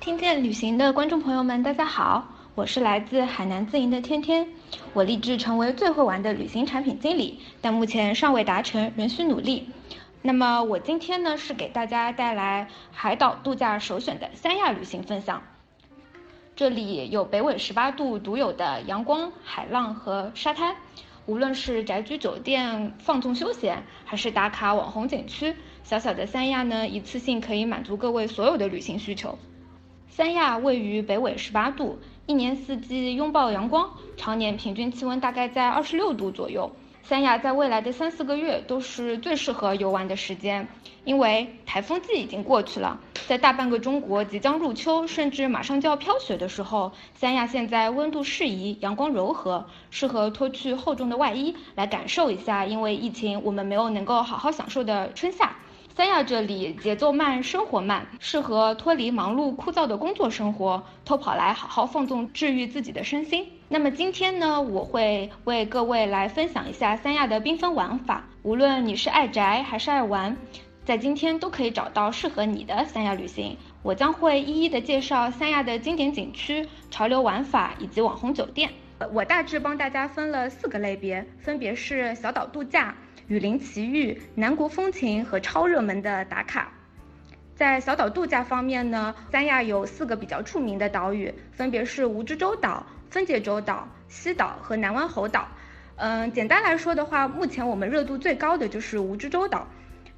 听见旅行的观众朋友们，大家好，我是来自海南自营的天天。我立志成为最会玩的旅行产品经理，但目前尚未达成，仍需努力。那么我今天呢，是给大家带来海岛度假首选的三亚旅行分享。这里有北纬十八度独有的阳光、海浪和沙滩。无论是宅居酒店放纵休闲，还是打卡网红景区，小小的三亚呢，一次性可以满足各位所有的旅行需求。三亚位于北纬十八度，一年四季拥抱阳光，常年平均气温大概在二十六度左右。三亚在未来的三四个月都是最适合游玩的时间，因为台风季已经过去了，在大半个中国即将入秋，甚至马上就要飘雪的时候，三亚现在温度适宜，阳光柔和，适合脱去厚重的外衣，来感受一下因为疫情我们没有能够好好享受的春夏。三亚这里节奏慢，生活慢，适合脱离忙碌枯燥的工作生活，偷跑来好好放纵，治愈自己的身心。那么今天呢，我会为各位来分享一下三亚的缤纷玩法。无论你是爱宅还是爱玩，在今天都可以找到适合你的三亚旅行。我将会一一的介绍三亚的经典景区、潮流玩法以及网红酒店。我大致帮大家分了四个类别，分别是小岛度假。雨林奇遇、南国风情和超热门的打卡，在小岛度假方面呢，三亚有四个比较著名的岛屿，分别是蜈支洲岛、分界洲岛、西岛和南湾猴岛。嗯，简单来说的话，目前我们热度最高的就是蜈支洲岛。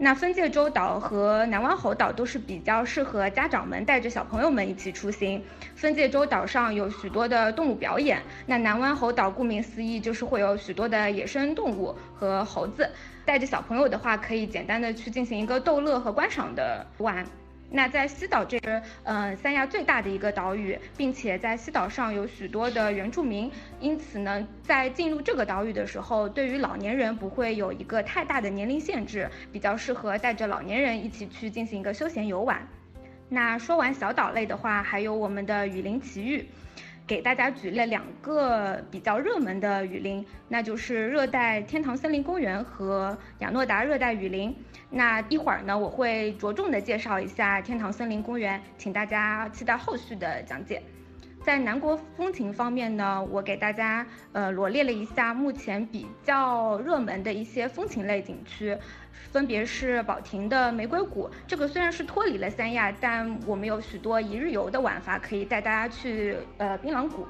那分界洲岛和南湾猴岛都是比较适合家长们带着小朋友们一起出行。分界洲岛上有许多的动物表演，那南湾猴岛顾名思义就是会有许多的野生动物和猴子。带着小朋友的话，可以简单的去进行一个逗乐和观赏的玩。那在西岛这个，嗯，三亚最大的一个岛屿，并且在西岛上有许多的原住民，因此呢，在进入这个岛屿的时候，对于老年人不会有一个太大的年龄限制，比较适合带着老年人一起去进行一个休闲游玩。那说完小岛类的话，还有我们的雨林奇遇。给大家举了两个比较热门的雨林，那就是热带天堂森林公园和雅诺达热带雨林。那一会儿呢，我会着重的介绍一下天堂森林公园，请大家期待后续的讲解。在南国风情方面呢，我给大家呃罗列了一下目前比较热门的一些风情类景区。分别是保亭的玫瑰谷，这个虽然是脱离了三亚，但我们有许多一日游的玩法可以带大家去呃槟榔谷。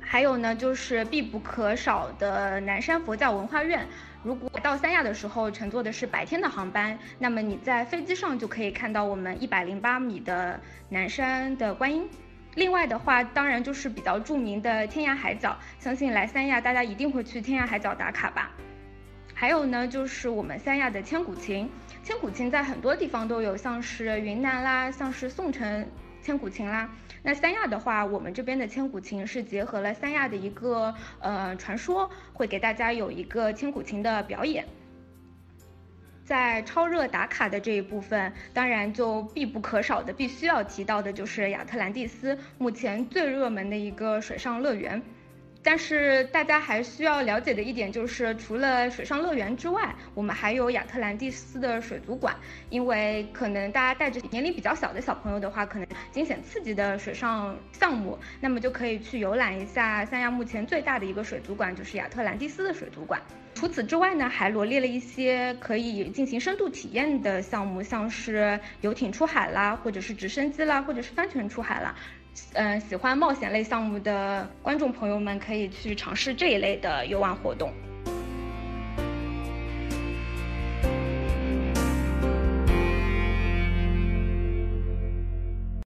还有呢，就是必不可少的南山佛教文化院。如果到三亚的时候乘坐的是白天的航班，那么你在飞机上就可以看到我们一百零八米的南山的观音。另外的话，当然就是比较著名的天涯海角，相信来三亚大家一定会去天涯海角打卡吧。还有呢，就是我们三亚的千古情，千古情在很多地方都有，像是云南啦，像是宋城千古情啦。那三亚的话，我们这边的千古情是结合了三亚的一个呃传说，会给大家有一个千古情的表演。在超热打卡的这一部分，当然就必不可少的，必须要提到的就是亚特兰蒂斯，目前最热门的一个水上乐园。但是大家还需要了解的一点就是，除了水上乐园之外，我们还有亚特兰蒂斯的水族馆。因为可能大家带着年龄比较小的小朋友的话，可能惊险刺激的水上项目，那么就可以去游览一下三亚目前最大的一个水族馆，就是亚特兰蒂斯的水族馆。除此之外呢，还罗列了一些可以进行深度体验的项目，像是游艇出海啦，或者是直升机啦，或者是帆船出海啦。嗯，喜欢冒险类项目的观众朋友们可以去尝试这一类的游玩活动。